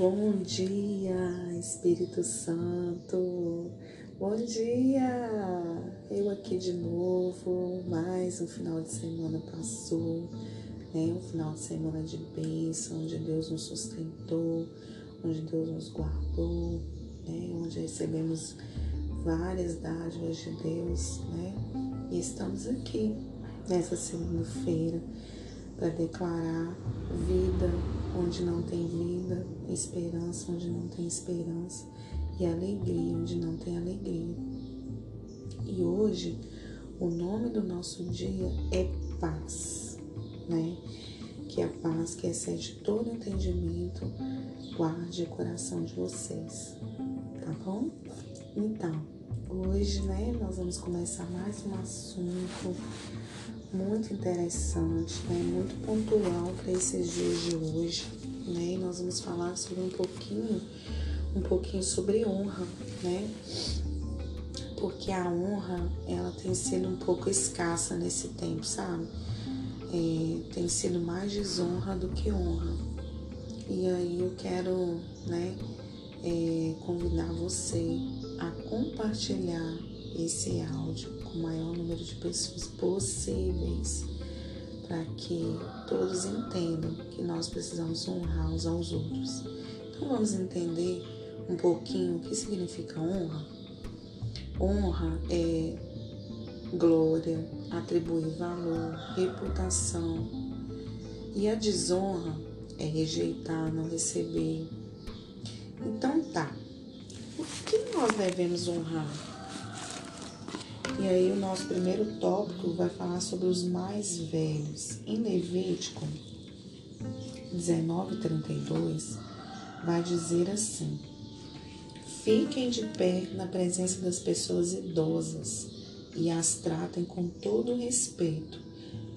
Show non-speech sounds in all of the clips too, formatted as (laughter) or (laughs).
Bom dia, Espírito Santo. Bom dia! Eu aqui de novo. Mais um final de semana passou, né? Um final de semana de bênção, onde Deus nos sustentou, onde Deus nos guardou, né? Onde recebemos várias dádivas de Deus, né? E estamos aqui nessa segunda-feira para declarar vida onde não tem vida, esperança onde não tem esperança e alegria onde não tem alegria. E hoje o nome do nosso dia é paz, né? Que a paz que excede todo entendimento guarde o coração de vocês, tá bom? Então, hoje, né, nós vamos começar mais um assunto muito interessante, né? muito pontual para esses dias de hoje. Né? E nós vamos falar sobre um pouquinho, um pouquinho sobre honra, né? Porque a honra, ela tem sido um pouco escassa nesse tempo, sabe? É, tem sido mais desonra do que honra. E aí eu quero, né, é, convidar você a compartilhar esse áudio com o maior número de pessoas possíveis, para que todos entendam que nós precisamos honrar uns aos outros. Então vamos entender um pouquinho o que significa honra. Honra é glória, atribuir valor, reputação. E a desonra é rejeitar, não receber. Então tá. O que nós devemos honrar? E aí o nosso primeiro tópico vai falar sobre os mais velhos. Em Levítico 19:32 vai dizer assim: Fiquem de pé na presença das pessoas idosas e as tratem com todo respeito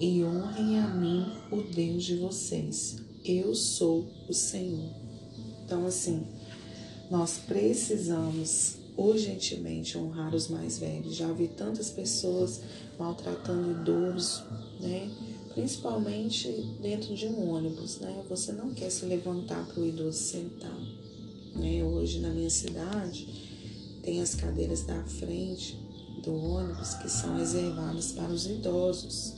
e honrem a mim, o Deus de vocês. Eu sou o Senhor. Então assim, nós precisamos urgentemente honrar os mais velhos. Já vi tantas pessoas maltratando idosos, né? Principalmente dentro de um ônibus, né? Você não quer se levantar para o idoso sentar, né? Hoje na minha cidade tem as cadeiras da frente do ônibus que são reservadas para os idosos.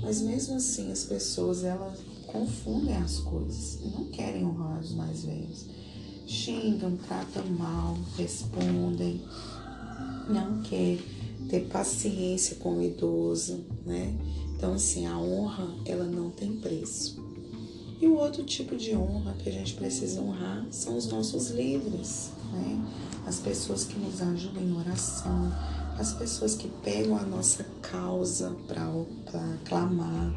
Mas mesmo assim as pessoas elas confundem as coisas e não querem honrar os mais velhos xingam, tratam mal, respondem, não quer ter paciência com o idoso, né? Então, assim, a honra, ela não tem preço. E o outro tipo de honra que a gente precisa honrar são os nossos líderes, né? As pessoas que nos ajudam em oração, as pessoas que pegam a nossa causa para clamar,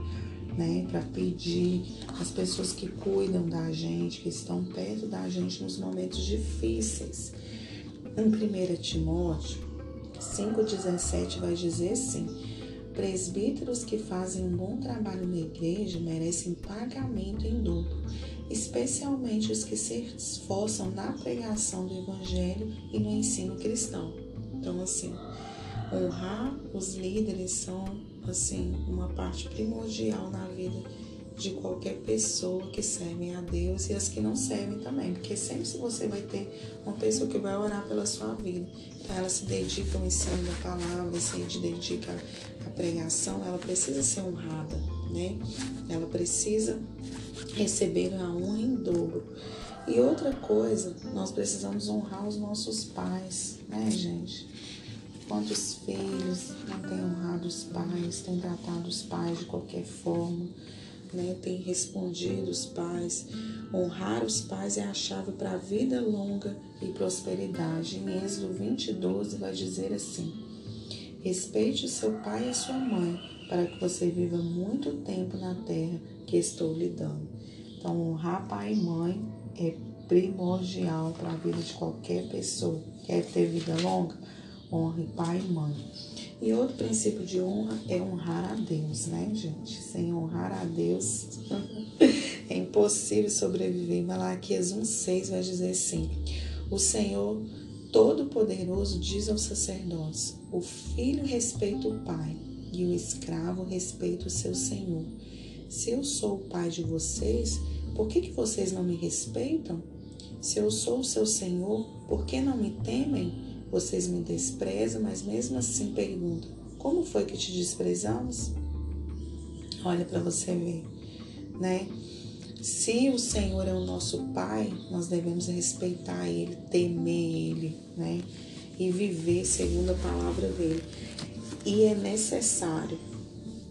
né, para pedir as pessoas que cuidam da gente, que estão perto da gente nos momentos difíceis. Em 1 Timóteo 5,17 vai dizer assim: presbíteros que fazem um bom trabalho na igreja merecem pagamento em dobro, especialmente os que se esforçam na pregação do evangelho e no ensino cristão. Então, assim, honrar os líderes são assim, uma parte primordial na vida de qualquer pessoa que serve a Deus e as que não servem também, porque sempre se você vai ter uma pessoa que vai orar pela sua vida, então ela se dedica ao ensino da palavra, se dedica à pregação, ela precisa ser honrada, né? Ela precisa receber a honra em dobro. E outra coisa, nós precisamos honrar os nossos pais, né, gente? Quantos filhos não têm honrado os pais, têm tratado os pais de qualquer forma, né? têm respondido os pais. Honrar os pais é a chave para a vida longa e prosperidade. Em Êxodo 20, 12 vai dizer assim: Respeite seu pai e sua mãe, para que você viva muito tempo na terra que estou lhe dando. Então, honrar pai e mãe é primordial para a vida de qualquer pessoa. Quer ter vida longa? Honre pai e mãe. E outro princípio de honra é honrar a Deus, né, gente? Sem honrar a Deus (laughs) é impossível sobreviver. Malaquias 1,6 vai dizer assim: O Senhor Todo-Poderoso diz aos sacerdotes: O filho respeita o pai e o escravo respeita o seu senhor. Se eu sou o pai de vocês, por que, que vocês não me respeitam? Se eu sou o seu Senhor, por que não me temem? Vocês me desprezam, mas mesmo assim perguntam: como foi que te desprezamos? Olha para você ver, né? Se o Senhor é o nosso Pai, nós devemos respeitar Ele, temer Ele, né? E viver segundo a palavra dele. E é necessário,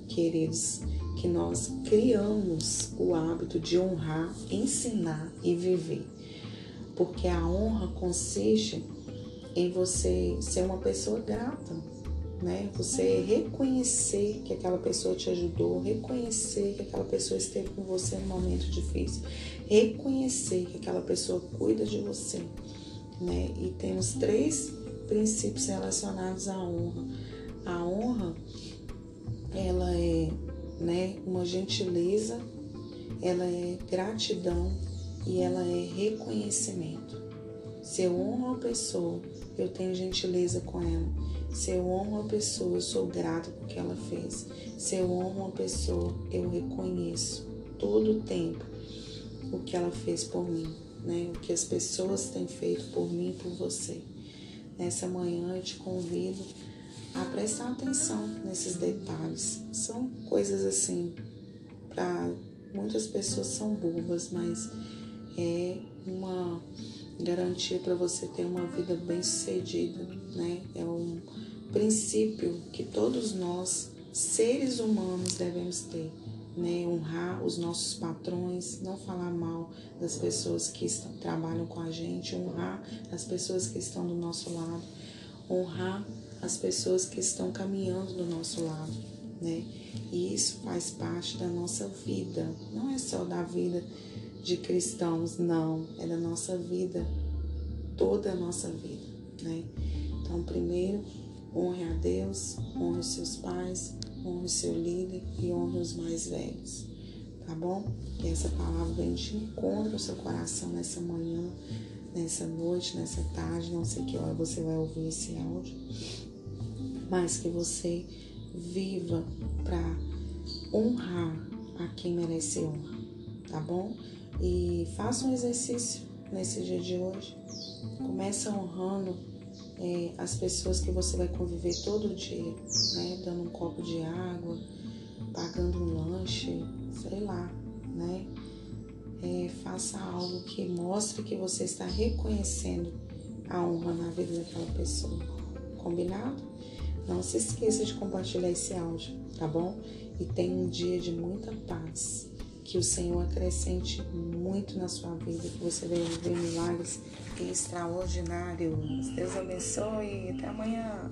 queridos, que nós criamos o hábito de honrar, ensinar e viver. Porque a honra consiste em você ser uma pessoa grata, né? Você reconhecer que aquela pessoa te ajudou, reconhecer que aquela pessoa esteve com você no momento difícil, reconhecer que aquela pessoa cuida de você, né? E temos três princípios relacionados à honra. A honra, ela é, né, uma gentileza, ela é gratidão e ela é reconhecimento. Se eu honro uma pessoa, eu tenho gentileza com ela se eu honro uma pessoa, eu sou grata por que ela fez. Se eu honro uma pessoa, eu reconheço todo o tempo o que ela fez por mim, né? O que as pessoas têm feito por mim e por você. Nessa manhã eu te convido a prestar atenção nesses detalhes. São coisas assim, para muitas pessoas são bobas, mas é uma garantia para você ter uma vida bem sucedida, né? É um princípio que todos nós, seres humanos, devemos ter, né? Honrar os nossos patrões, não falar mal das pessoas que estão, trabalham com a gente, honrar as pessoas que estão do nosso lado, honrar as pessoas que estão caminhando do nosso lado, né? E isso faz parte da nossa vida, não é só da vida de cristãos, não, é da nossa vida, toda a nossa vida, né? Então, primeiro, honre a Deus, honre os seus pais, honre o seu líder e honre os mais velhos, tá bom? Que essa palavra venha de encontro ao seu coração nessa manhã, nessa noite, nessa tarde, não sei que hora você vai ouvir esse áudio, mas que você viva para honrar a quem merece honra, tá bom? E faça um exercício nesse dia de hoje. Começa honrando é, as pessoas que você vai conviver todo dia, né? Dando um copo de água, pagando um lanche, sei lá, né? É, faça algo que mostre que você está reconhecendo a honra na vida daquela pessoa. Combinado? Não se esqueça de compartilhar esse áudio, tá bom? E tenha um dia de muita paz. Que o Senhor acrescente muito na sua vida, que você venha viver milagres extraordinários. Deus abençoe e até amanhã.